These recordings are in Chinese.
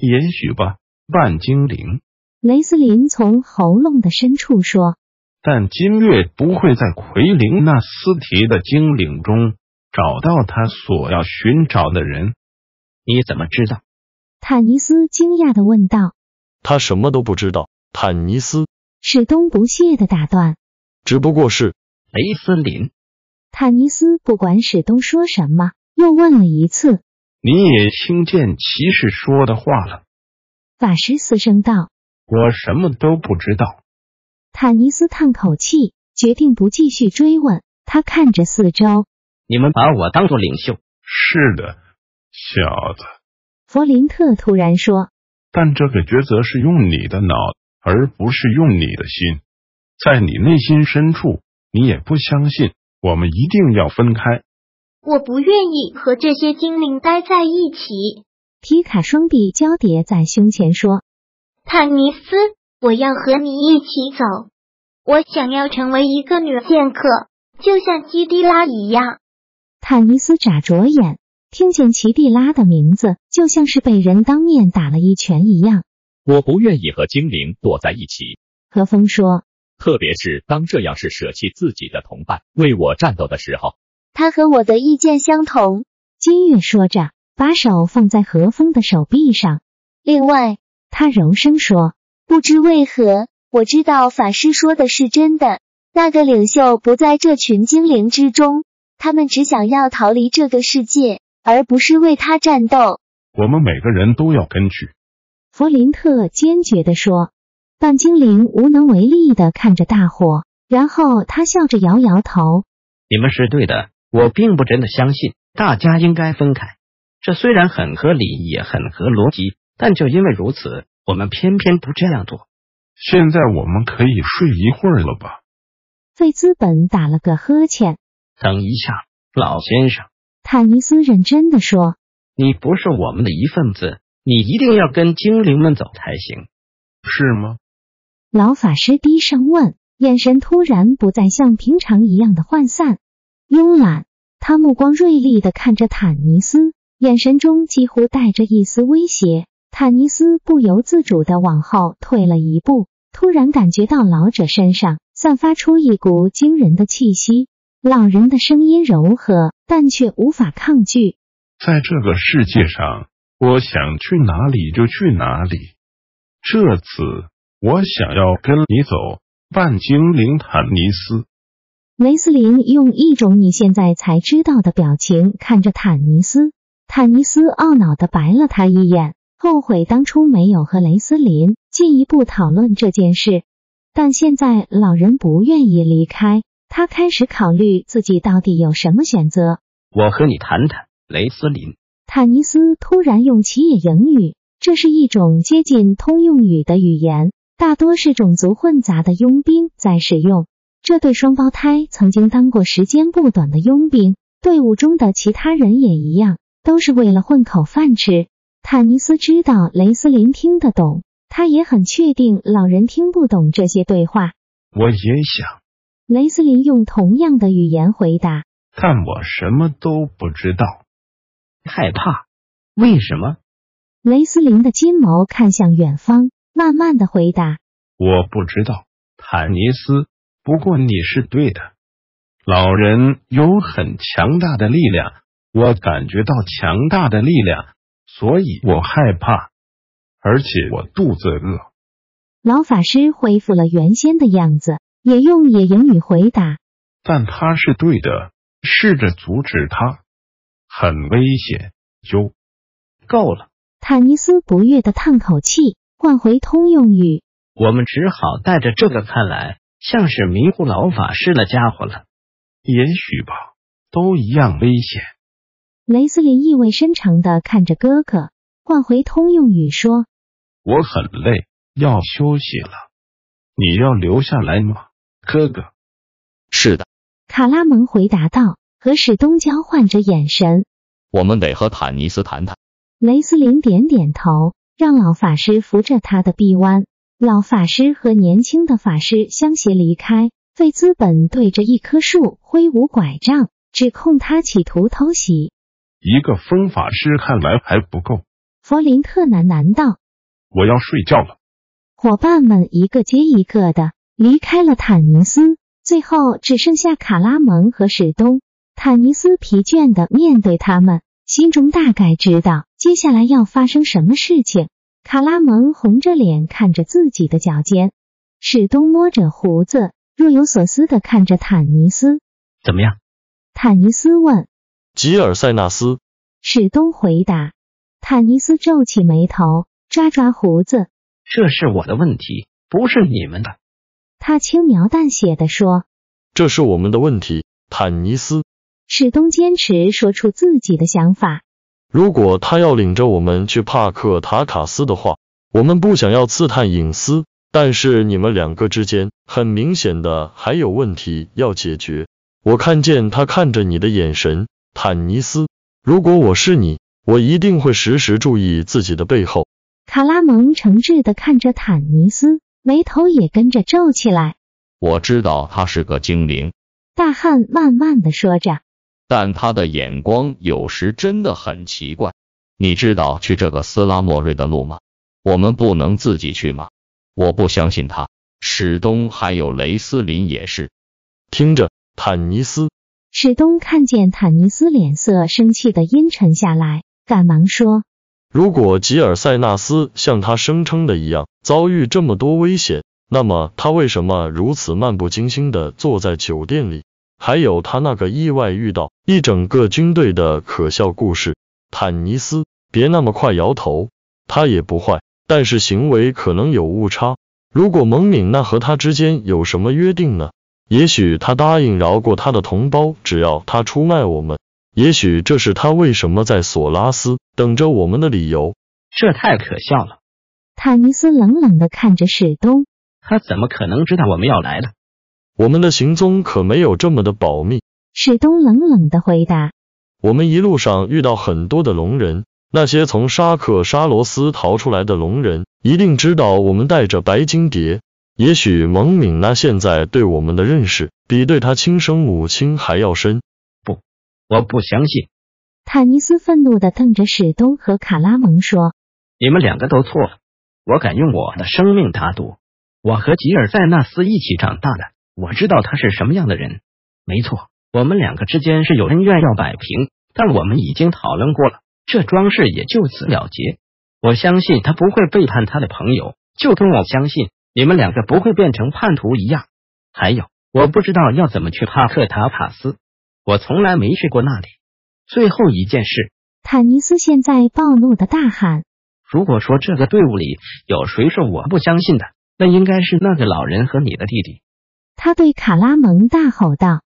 也许吧，半精灵。雷斯林从喉咙的深处说：“但金月不会在奎灵那斯提的精灵中找到他所要寻找的人。”你怎么知道？坦尼斯惊讶的问道。他什么都不知道。坦尼斯史东不屑的打断：“只不过是雷斯林。”坦尼斯不管史东说什么，又问了一次。你也听见骑士说的话了，法师嘶声道：“我什么都不知道。”坦尼斯叹口气，决定不继续追问。他看着四周：“你们把我当做领袖？”“是的，小子。”弗林特突然说。“但这个抉择是用你的脑，而不是用你的心。在你内心深处，你也不相信我们一定要分开。”我不愿意和这些精灵待在一起。皮卡双臂交叠在胸前说：“坦尼斯，我要和你一起走。我想要成为一个女剑客，就像基蒂拉一样。”坦尼斯眨着眼，听见奇蒂拉的名字，就像是被人当面打了一拳一样。我不愿意和精灵躲在一起。何风说：“特别是当这样是舍弃自己的同伴为我战斗的时候。”他和我的意见相同，金月说着，把手放在何风的手臂上。另外，他柔声说：“不知为何，我知道法师说的是真的。那个领袖不在这群精灵之中，他们只想要逃离这个世界，而不是为他战斗。我们每个人都要跟去。”弗林特坚决的说。半精灵无能为力的看着大火，然后他笑着摇摇头：“你们是对的。”我并不真的相信大家应该分开，这虽然很合理，也很合逻辑，但就因为如此，我们偏偏不这样做。现在我们可以睡一会儿了吧？费兹本打了个呵欠。等一下，老先生，坦尼斯认真的说：“你不是我们的一份子，你一定要跟精灵们走才行，是吗？”老法师低声问，眼神突然不再像平常一样的涣散。慵懒，他目光锐利的看着坦尼斯，眼神中几乎带着一丝威胁。坦尼斯不由自主的往后退了一步，突然感觉到老者身上散发出一股惊人的气息。老人的声音柔和，但却无法抗拒。在这个世界上，我想去哪里就去哪里。这次，我想要跟你走，半精灵坦尼斯。雷斯林用一种你现在才知道的表情看着坦尼斯，坦尼斯懊恼的白了他一眼，后悔当初没有和雷斯林进一步讨论这件事。但现在老人不愿意离开，他开始考虑自己到底有什么选择。我和你谈谈，雷斯林。坦尼斯突然用奇野英语，这是一种接近通用语的语言，大多是种族混杂的佣兵在使用。这对双胞胎曾经当过时间不短的佣兵，队伍中的其他人也一样，都是为了混口饭吃。坦尼斯知道雷斯林听得懂，他也很确定老人听不懂这些对话。我也想，雷斯林用同样的语言回答，但我什么都不知道。害怕？为什么？雷斯林的金眸看向远方，慢慢的回答：“我不知道。”坦尼斯。不过你是对的，老人有很强大的力量，我感觉到强大的力量，所以我害怕，而且我肚子饿。老法师恢复了原先的样子，也用野营语回答：“但他是对的，试着阻止他，很危险。”就够了。坦尼斯不悦的叹口气，换回通用语：“我们只好带着这个看来。”像是迷糊老法师的家伙了，也许吧，都一样危险。雷斯林意味深长的看着哥哥，换回通用语说：“我很累，要休息了。你要留下来吗，哥哥？”“是的。”卡拉蒙回答道，和史东交换着眼神。“我们得和坦尼斯谈谈。”雷斯林点点头，让老法师扶着他的臂弯。老法师和年轻的法师相携离开。费兹本对着一棵树挥舞拐杖，指控他企图偷袭。一个疯法师看来还不够。弗林特喃喃道：“我要睡觉了。”伙伴们一个接一个的离开了坦尼斯，最后只剩下卡拉蒙和史东。坦尼斯疲倦的面对他们，心中大概知道接下来要发生什么事情。卡拉蒙红着脸看着自己的脚尖，史东摸着胡子。若有所思的看着坦尼斯，怎么样？坦尼斯问。吉尔塞纳斯。史东回答。坦尼斯皱起眉头，抓抓胡子。这是我的问题，不是你们的。他轻描淡写的说。这是我们的问题，坦尼斯。史东坚持说出自己的想法。如果他要领着我们去帕克塔卡斯的话，我们不想要刺探隐私。但是你们两个之间很明显的还有问题要解决。我看见他看着你的眼神，坦尼斯。如果我是你，我一定会时时注意自己的背后。卡拉蒙诚挚的看着坦尼斯，眉头也跟着皱起来。我知道他是个精灵，大汉慢慢的说着，但他的眼光有时真的很奇怪。你知道去这个斯拉莫瑞的路吗？我们不能自己去吗？我不相信他，史东还有雷斯林也是。听着，坦尼斯。史东看见坦尼斯脸色生气的阴沉下来，赶忙说：“如果吉尔塞纳斯像他声称的一样遭遇这么多危险，那么他为什么如此漫不经心的坐在酒店里？还有他那个意外遇到一整个军队的可笑故事。”坦尼斯，别那么快摇头，他也不坏。但是行为可能有误差。如果蒙敏娜和他之间有什么约定呢？也许他答应饶过他的同胞，只要他出卖我们。也许这是他为什么在索拉斯等着我们的理由。这太可笑了。坦尼斯冷冷的看着史东，他怎么可能知道我们要来的？我们的行踪可没有这么的保密。史东冷冷的回答。我们一路上遇到很多的龙人。那些从沙克沙罗斯逃出来的龙人一定知道我们带着白金蝶。也许蒙敏娜现在对我们的认识比对她亲生母亲还要深。不，我不相信。坦尼斯愤怒的瞪着史东和卡拉蒙说：“你们两个都错了。我敢用我的生命打赌。我和吉尔塞纳斯一起长大的，我知道他是什么样的人。没错，我们两个之间是有恩怨要摆平，但我们已经讨论过了。”这桩事也就此了结。我相信他不会背叛他的朋友，就跟我相信你们两个不会变成叛徒一样。还有，我不知道要怎么去帕克塔帕斯，我从来没去过那里。最后一件事，坦尼斯现在暴怒的大喊：“如果说这个队伍里有谁是我不相信的，那应该是那个老人和你的弟弟。”他对卡拉蒙大吼道。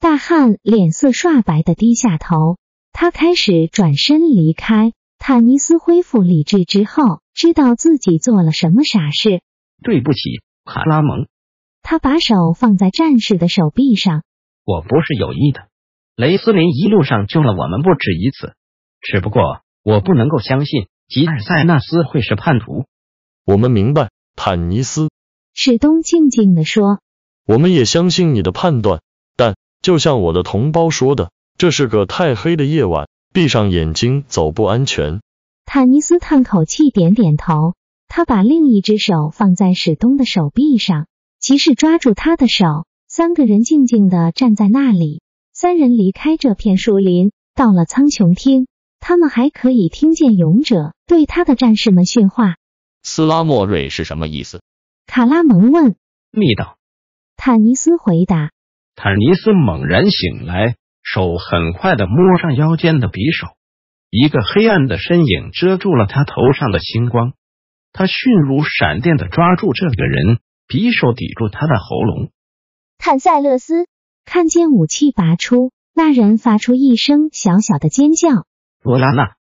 大汉脸色刷白的低下头。他开始转身离开。坦尼斯恢复理智之后，知道自己做了什么傻事。对不起，卡拉蒙。他把手放在战士的手臂上。我不是有意的。雷斯林一路上救了我们不止一次，只不过我不能够相信吉尔塞纳斯会是叛徒。我们明白，坦尼斯。史东静静的说：“我们也相信你的判断，但就像我的同胞说的。”这是个太黑的夜晚，闭上眼睛走不安全。坦尼斯叹口气，点点头。他把另一只手放在史东的手臂上，骑士抓住他的手。三个人静静的站在那里。三人离开这片树林，到了苍穹厅。他们还可以听见勇者对他的战士们训话。斯拉莫瑞是什么意思？卡拉蒙问。密道。坦尼斯回答。坦尼斯猛然醒来。手很快的摸上腰间的匕首，一个黑暗的身影遮住了他头上的星光。他迅如闪电的抓住这个人，匕首抵住他的喉咙。坦塞勒斯看见武器拔出，那人发出一声小小的尖叫。罗拉娜，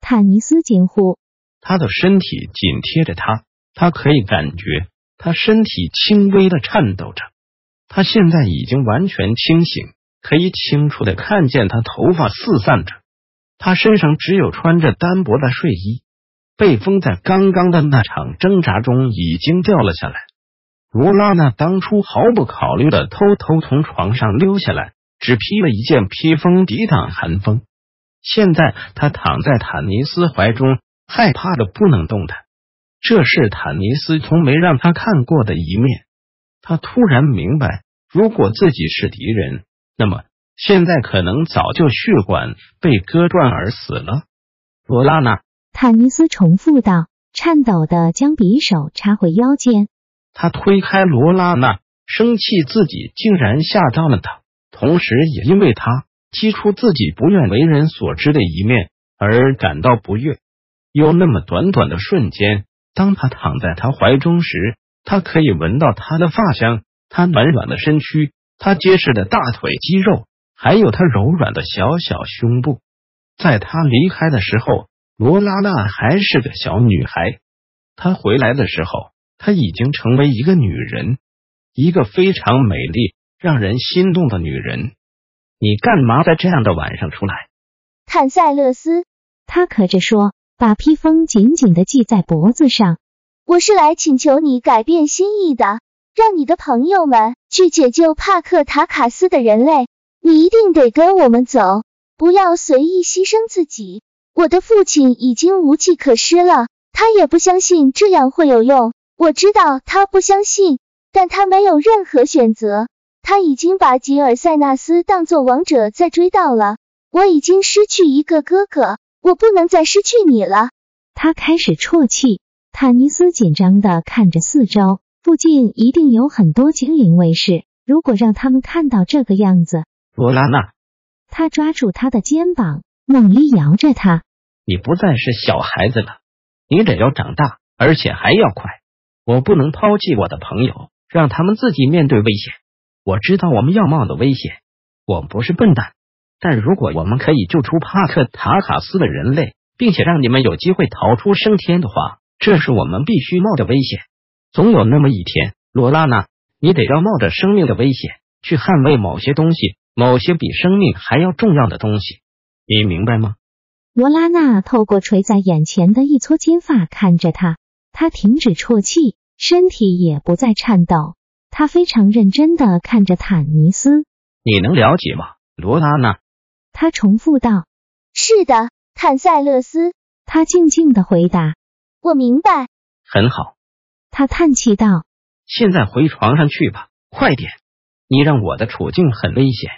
坦尼斯惊呼。他的身体紧贴着他，他可以感觉他身体轻微的颤抖着。他现在已经完全清醒，可以清楚的看见他头发四散着。他身上只有穿着单薄的睡衣，被风在刚刚的那场挣扎中已经掉了下来。罗拉娜当初毫不考虑的偷偷从床上溜下来，只披了一件披风抵挡寒风。现在他躺在坦尼斯怀中，害怕的不能动弹。这是坦尼斯从没让他看过的一面。他突然明白，如果自己是敌人，那么。现在可能早就血管被割断而死了。罗拉娜，坦尼斯重复道，颤抖的将匕首插回腰间。他推开罗拉娜，生气自己竟然吓到了他，同时也因为他激出自己不愿为人所知的一面而感到不悦。有那么短短的瞬间，当他躺在他怀中时，他可以闻到他的发香，他暖软的身躯，他结实的大腿肌肉。还有她柔软的小小胸部，在她离开的时候，罗拉娜还是个小女孩。她回来的时候，她已经成为一个女人，一个非常美丽、让人心动的女人。你干嘛在这样的晚上出来？坦塞勒斯，他咳着说，把披风紧紧的系在脖子上。我是来请求你改变心意的，让你的朋友们去解救帕克塔卡斯的人类。你一定得跟我们走，不要随意牺牲自己。我的父亲已经无计可施了，他也不相信这样会有用。我知道他不相信，但他没有任何选择。他已经把吉尔塞纳斯当作王者在追悼了。我已经失去一个哥哥，我不能再失去你了。他开始啜泣。坦尼斯紧张的看着四周，附近一定有很多精灵卫士。如果让他们看到这个样子，罗拉娜，他抓住他的肩膀，猛力摇着他。你不再是小孩子了，你得要长大，而且还要快。我不能抛弃我的朋友，让他们自己面对危险。我知道我们要冒的危险，我不是笨蛋。但如果我们可以救出帕克塔卡斯的人类，并且让你们有机会逃出升天的话，这是我们必须冒的危险。总有那么一天，罗拉娜，你得要冒着生命的危险去捍卫某些东西。某些比生命还要重要的东西，你明白吗？罗拉娜透过垂在眼前的一撮金发看着他，他停止啜泣，身体也不再颤抖。他非常认真的看着坦尼斯。你能了解吗，罗拉娜？他重复道。是的，坦塞勒斯。他静静的回答。我明白。很好。他叹气道。现在回床上去吧，快点。你让我的处境很危险。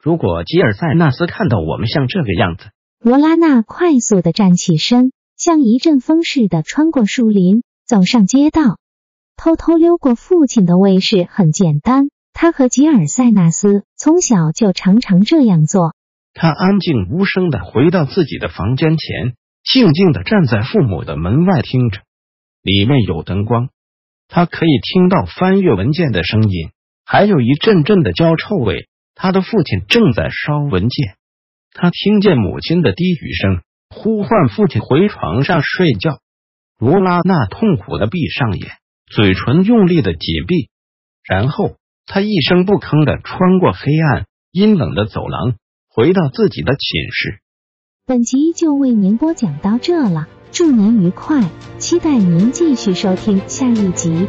如果吉尔塞纳斯看到我们像这个样子，罗拉娜快速的站起身，像一阵风似的穿过树林，走上街道，偷偷溜过父亲的卫士。很简单，他和吉尔塞纳斯从小就常常这样做。他安静无声的回到自己的房间前，静静的站在父母的门外听着。里面有灯光，他可以听到翻阅文件的声音，还有一阵阵的焦臭味。他的父亲正在烧文件，他听见母亲的低语声，呼唤父亲回床上睡觉。罗拉娜痛苦的闭上眼，嘴唇用力的紧闭，然后他一声不吭的穿过黑暗阴冷的走廊，回到自己的寝室。本集就为您播讲到这了，祝您愉快，期待您继续收听下一集。